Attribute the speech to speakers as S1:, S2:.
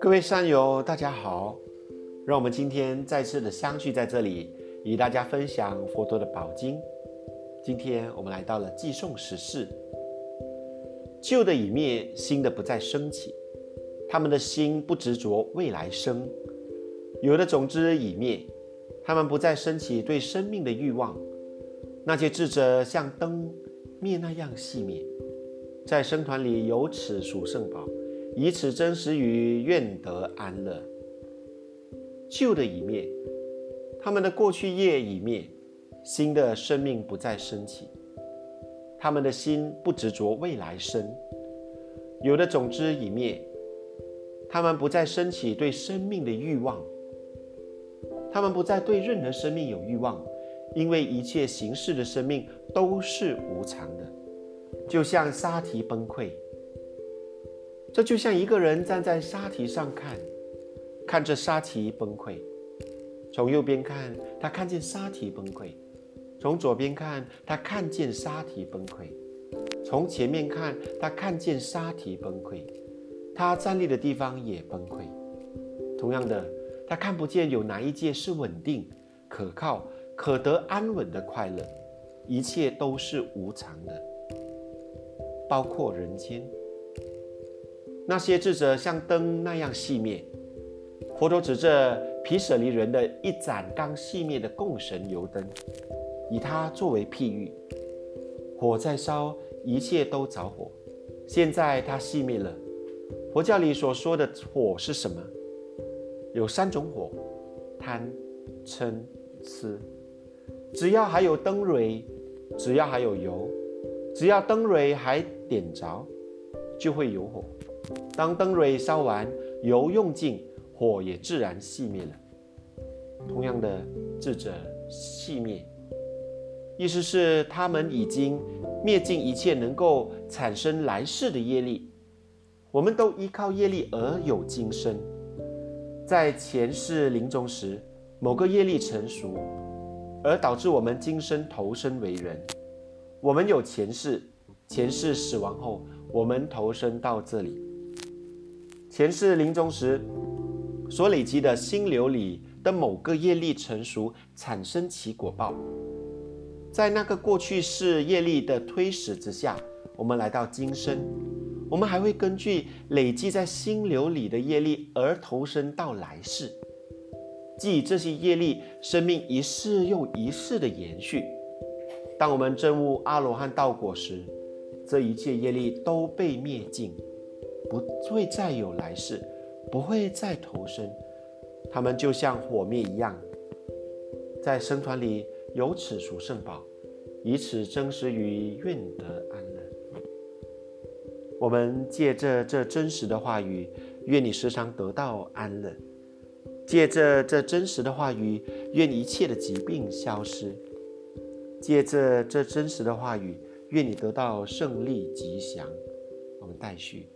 S1: 各位善友，大家好！让我们今天再次的相聚在这里，与大家分享佛陀的宝经。今天我们来到了寄送十事，旧的已灭，新的不再升起。他们的心不执着未来生，有的种子已灭，他们不再升起对生命的欲望。那些智者像灯灭那样细灭，在僧团里有此属圣宝。以此真实于愿得安乐。旧的已灭，他们的过去业已灭，新的生命不再升起。他们的心不执着未来生，有的种子已灭，他们不再升起对生命的欲望。他们不再对任何生命有欲望，因为一切形式的生命都是无常的，就像沙堤崩溃。这就像一个人站在沙堤上看，看着沙堤崩溃。从右边看，他看见沙堤崩溃；从左边看，他看见沙堤崩溃；从前面看，他看见沙堤崩溃。他站立的地方也崩溃。同样的，他看不见有哪一界是稳定、可靠、可得安稳的快乐。一切都是无常的，包括人间。那些智者像灯那样熄灭，佛陀指着毗舍离人的一盏刚熄灭的供神油灯，以它作为譬喻。火在烧，一切都着火。现在它熄灭了。佛教里所说的火是什么？有三种火：贪、嗔、痴。只要还有灯蕊，只要还有油，只要灯蕊还点着，就会有火。当灯蕊烧完，油用尽，火也自然熄灭了。同样的，智者熄灭，意思是他们已经灭尽一切能够产生来世的业力。我们都依靠业力而有今生，在前世临终时，某个业力成熟，而导致我们今生投生为人。我们有前世，前世死亡后，我们投生到这里。前世临终时所累积的心流里的某个业力成熟，产生其果报。在那个过去世业力的推使之下，我们来到今生，我们还会根据累积在心流里的业力而投身到来世。即这些业力，生命一世又一世的延续。当我们证悟阿罗汉道果时，这一切业力都被灭尽。不会再有来世，不会再投生，他们就像火灭一样，在僧团里有此属圣宝，以此真实于愿得安乐。我们借着这真实的话语，愿你时常得到安乐；借着这真实的话语，愿一切的疾病消失；借着这真实的话语，愿你得到胜利吉祥。我们待续。